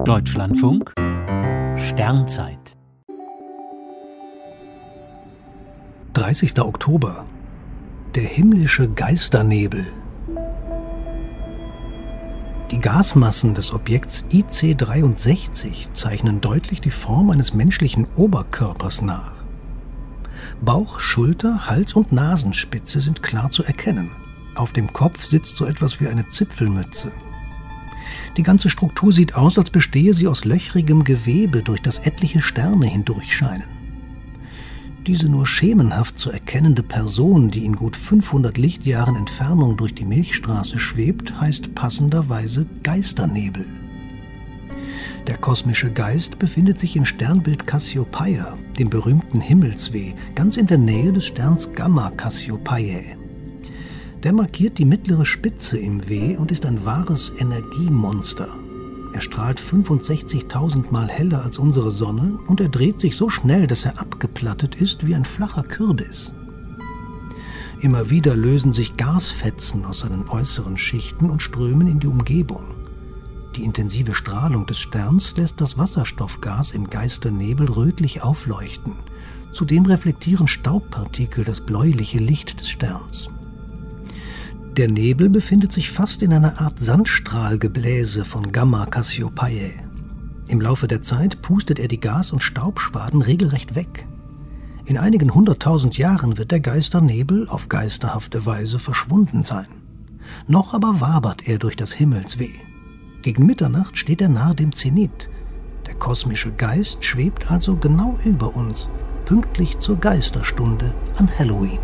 Deutschlandfunk Sternzeit 30. Oktober Der himmlische Geisternebel Die Gasmassen des Objekts IC63 zeichnen deutlich die Form eines menschlichen Oberkörpers nach. Bauch, Schulter, Hals und Nasenspitze sind klar zu erkennen. Auf dem Kopf sitzt so etwas wie eine Zipfelmütze. Die ganze Struktur sieht aus, als bestehe sie aus löchrigem Gewebe, durch das etliche Sterne hindurchscheinen. Diese nur schemenhaft zu erkennende Person, die in gut 500 Lichtjahren Entfernung durch die Milchstraße schwebt, heißt passenderweise Geisternebel. Der kosmische Geist befindet sich im Sternbild Cassiopeia, dem berühmten Himmelsweh, ganz in der Nähe des Sterns Gamma Cassiopeiae. Der markiert die mittlere Spitze im W und ist ein wahres Energiemonster. Er strahlt 65.000 Mal heller als unsere Sonne und er dreht sich so schnell, dass er abgeplattet ist wie ein flacher Kürbis. Immer wieder lösen sich Gasfetzen aus seinen äußeren Schichten und strömen in die Umgebung. Die intensive Strahlung des Sterns lässt das Wasserstoffgas im Geisternebel rötlich aufleuchten. Zudem reflektieren Staubpartikel das bläuliche Licht des Sterns. Der Nebel befindet sich fast in einer Art Sandstrahlgebläse von Gamma Cassiopeiae. Im Laufe der Zeit pustet er die Gas- und Staubschwaden regelrecht weg. In einigen hunderttausend Jahren wird der Geisternebel auf geisterhafte Weise verschwunden sein. Noch aber wabert er durch das Himmelsweh. Gegen Mitternacht steht er nahe dem Zenit. Der kosmische Geist schwebt also genau über uns, pünktlich zur Geisterstunde an Halloween.